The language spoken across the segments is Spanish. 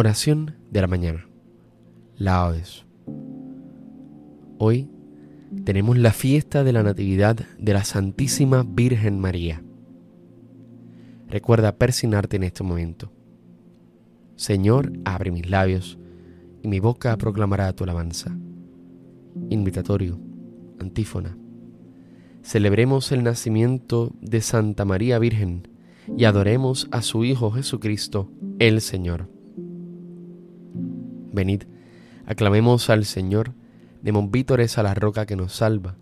Oración de la mañana. Laudes. Hoy tenemos la fiesta de la Natividad de la Santísima Virgen María. Recuerda persignarte en este momento. Señor, abre mis labios y mi boca proclamará tu alabanza. Invitatorio, antífona. Celebremos el nacimiento de Santa María Virgen y adoremos a su Hijo Jesucristo, el Señor. Venid, aclamemos al Señor, demos vítores a la roca que nos salva,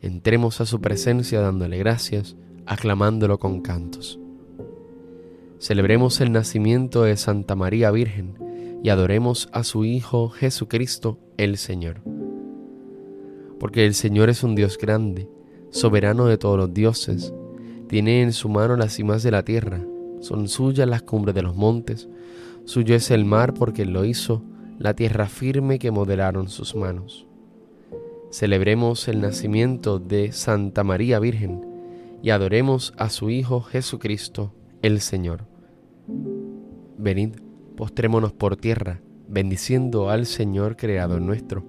entremos a su presencia dándole gracias, aclamándolo con cantos. Celebremos el nacimiento de Santa María Virgen y adoremos a su Hijo Jesucristo el Señor. Porque el Señor es un Dios grande, soberano de todos los dioses, tiene en su mano las cimas de la tierra, son suyas las cumbres de los montes, suyo es el mar porque lo hizo, la tierra firme que modelaron sus manos. Celebremos el nacimiento de Santa María Virgen y adoremos a su Hijo Jesucristo, el Señor. Venid, postrémonos por tierra, bendiciendo al Señor Creador nuestro,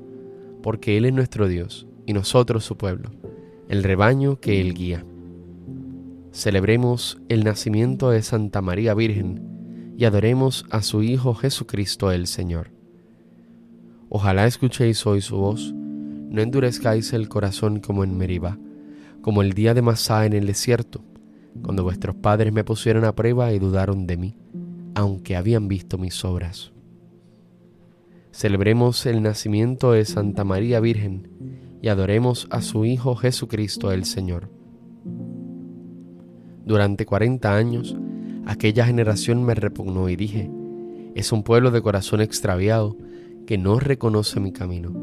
porque Él es nuestro Dios y nosotros su pueblo, el rebaño que Él guía. Celebremos el nacimiento de Santa María Virgen y adoremos a su Hijo Jesucristo el Señor. Ojalá escuchéis hoy su voz, no endurezcáis el corazón como en Meribá, como el día de Masá en el desierto, cuando vuestros padres me pusieron a prueba y dudaron de mí, aunque habían visto mis obras. Celebremos el nacimiento de Santa María Virgen y adoremos a su Hijo Jesucristo el Señor. Durante cuarenta años, aquella generación me repugnó y dije, es un pueblo de corazón extraviado, que no reconoce mi camino.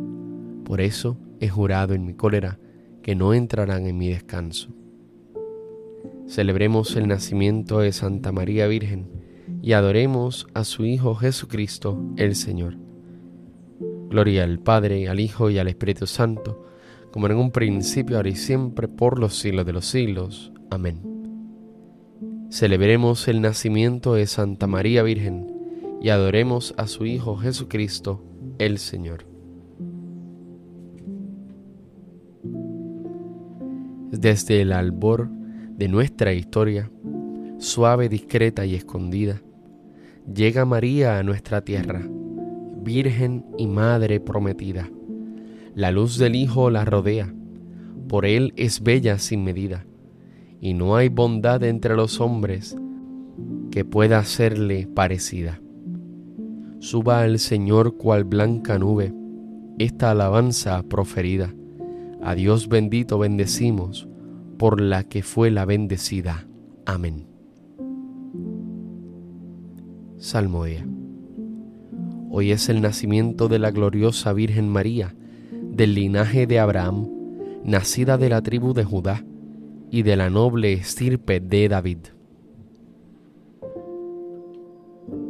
Por eso he jurado en mi cólera que no entrarán en mi descanso. Celebremos el nacimiento de Santa María Virgen y adoremos a su Hijo Jesucristo el Señor. Gloria al Padre, al Hijo y al Espíritu Santo, como en un principio, ahora y siempre, por los siglos de los siglos. Amén. Celebremos el nacimiento de Santa María Virgen y adoremos a su Hijo Jesucristo el Señor. Desde el albor de nuestra historia, suave, discreta y escondida, llega María a nuestra tierra, Virgen y Madre prometida. La luz del Hijo la rodea, por Él es bella sin medida, y no hay bondad entre los hombres que pueda serle parecida. Suba al Señor cual blanca nube esta alabanza proferida. A Dios bendito bendecimos por la que fue la bendecida. Amén. Salmodia. Hoy es el nacimiento de la gloriosa Virgen María, del linaje de Abraham, nacida de la tribu de Judá y de la noble estirpe de David.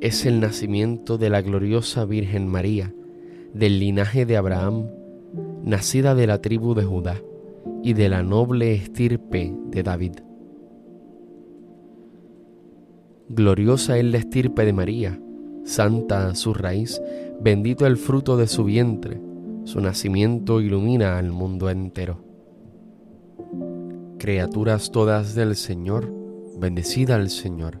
es el nacimiento de la gloriosa Virgen María, del linaje de Abraham, nacida de la tribu de Judá y de la noble estirpe de David. Gloriosa es la estirpe de María, santa su raíz, bendito el fruto de su vientre, su nacimiento ilumina al mundo entero. Criaturas todas del Señor, bendecida al Señor,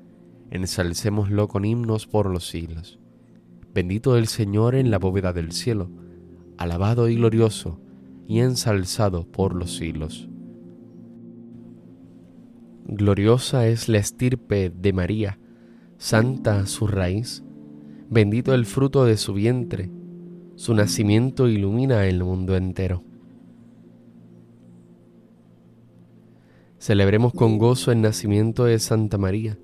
Ensalcémoslo con himnos por los siglos. Bendito el Señor en la bóveda del cielo, alabado y glorioso, y ensalzado por los siglos. Gloriosa es la estirpe de María, santa su raíz, bendito el fruto de su vientre, su nacimiento ilumina el mundo entero. Celebremos con gozo el nacimiento de Santa María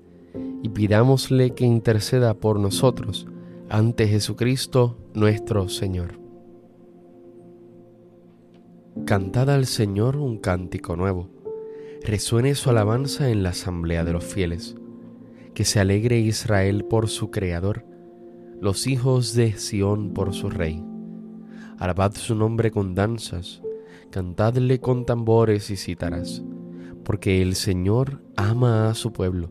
y pidámosle que interceda por nosotros ante Jesucristo nuestro Señor. Cantad al Señor un cántico nuevo, resuene su alabanza en la asamblea de los fieles, que se alegre Israel por su Creador, los hijos de Sión por su Rey. Alabad su nombre con danzas, cantadle con tambores y cítaras porque el Señor ama a su pueblo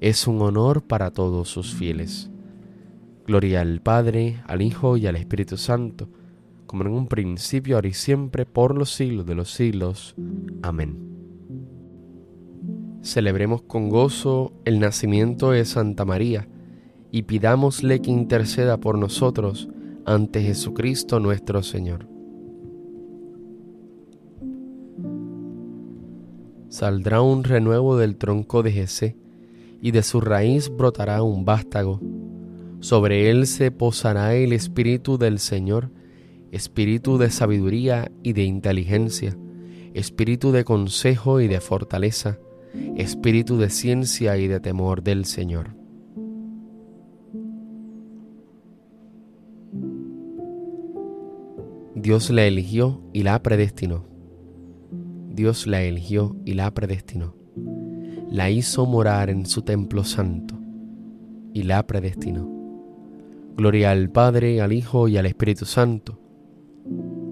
es un honor para todos sus fieles. Gloria al Padre, al Hijo y al Espíritu Santo, como en un principio, ahora y siempre, por los siglos de los siglos. Amén. Celebremos con gozo el nacimiento de Santa María y pidámosle que interceda por nosotros ante Jesucristo nuestro Señor. Saldrá un renuevo del tronco de Jesé, y de su raíz brotará un vástago. Sobre él se posará el espíritu del Señor, espíritu de sabiduría y de inteligencia, espíritu de consejo y de fortaleza, espíritu de ciencia y de temor del Señor. Dios la eligió y la predestinó. Dios la eligió y la predestinó la hizo morar en su templo santo y la predestinó. Gloria al Padre, al Hijo y al Espíritu Santo.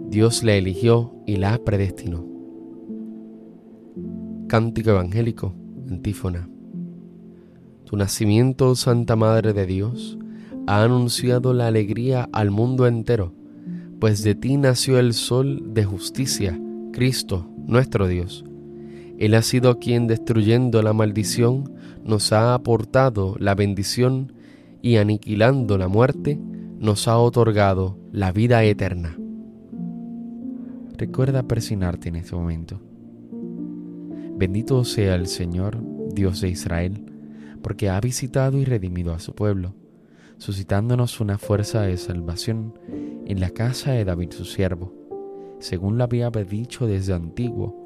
Dios la eligió y la predestinó. Cántico Evangélico, antífona. Tu nacimiento, Santa Madre de Dios, ha anunciado la alegría al mundo entero, pues de ti nació el sol de justicia, Cristo, nuestro Dios él ha sido quien destruyendo la maldición nos ha aportado la bendición y aniquilando la muerte nos ha otorgado la vida eterna. Recuerda persignarte en este momento. Bendito sea el Señor, Dios de Israel, porque ha visitado y redimido a su pueblo, suscitándonos una fuerza de salvación en la casa de David su siervo, según lo había dicho desde antiguo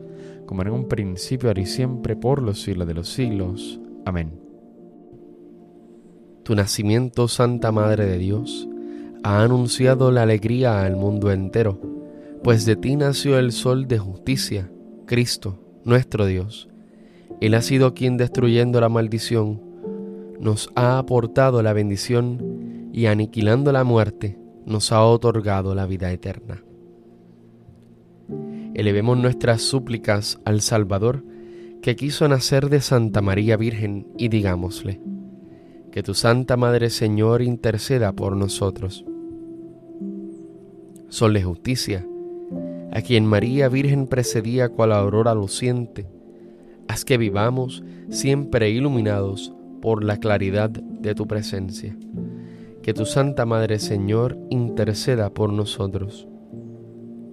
como en un principio, ahora y siempre, por los siglos de los siglos. Amén. Tu nacimiento, Santa Madre de Dios, ha anunciado la alegría al mundo entero, pues de ti nació el sol de justicia, Cristo, nuestro Dios. Él ha sido quien destruyendo la maldición, nos ha aportado la bendición y aniquilando la muerte, nos ha otorgado la vida eterna elevemos nuestras súplicas al Salvador que quiso nacer de Santa María Virgen y digámosle, que tu Santa Madre Señor interceda por nosotros. Sol de justicia, a quien María Virgen precedía cual aurora luciente, haz que vivamos siempre iluminados por la claridad de tu presencia. Que tu Santa Madre Señor interceda por nosotros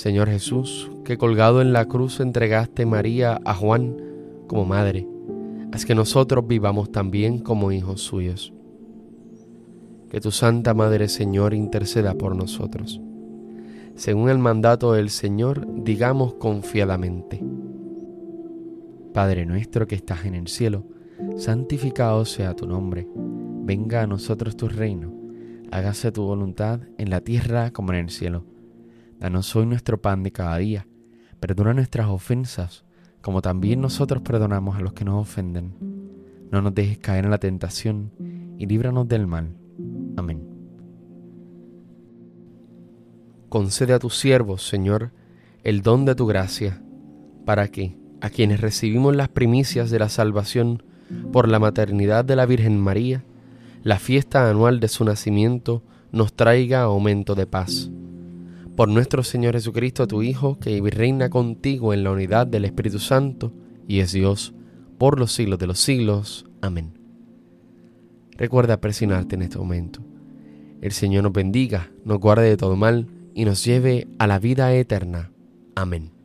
Señor Jesús, que colgado en la cruz entregaste María a Juan como madre, haz que nosotros vivamos también como hijos suyos. Que tu Santa Madre Señor interceda por nosotros. Según el mandato del Señor, digamos confiadamente. Padre nuestro que estás en el cielo, santificado sea tu nombre, venga a nosotros tu reino, hágase tu voluntad en la tierra como en el cielo. Danos hoy nuestro pan de cada día. Perdona nuestras ofensas, como también nosotros perdonamos a los que nos ofenden. No nos dejes caer en la tentación y líbranos del mal. Amén. Concede a tus siervos, Señor, el don de tu gracia, para que, a quienes recibimos las primicias de la salvación por la maternidad de la Virgen María, la fiesta anual de su nacimiento nos traiga aumento de paz por nuestro Señor Jesucristo, tu Hijo, que reina contigo en la unidad del Espíritu Santo, y es Dios por los siglos de los siglos. Amén. recuerda presionarte en este momento. El Señor nos bendiga, nos guarde de todo mal y nos lleve a la vida eterna. Amén.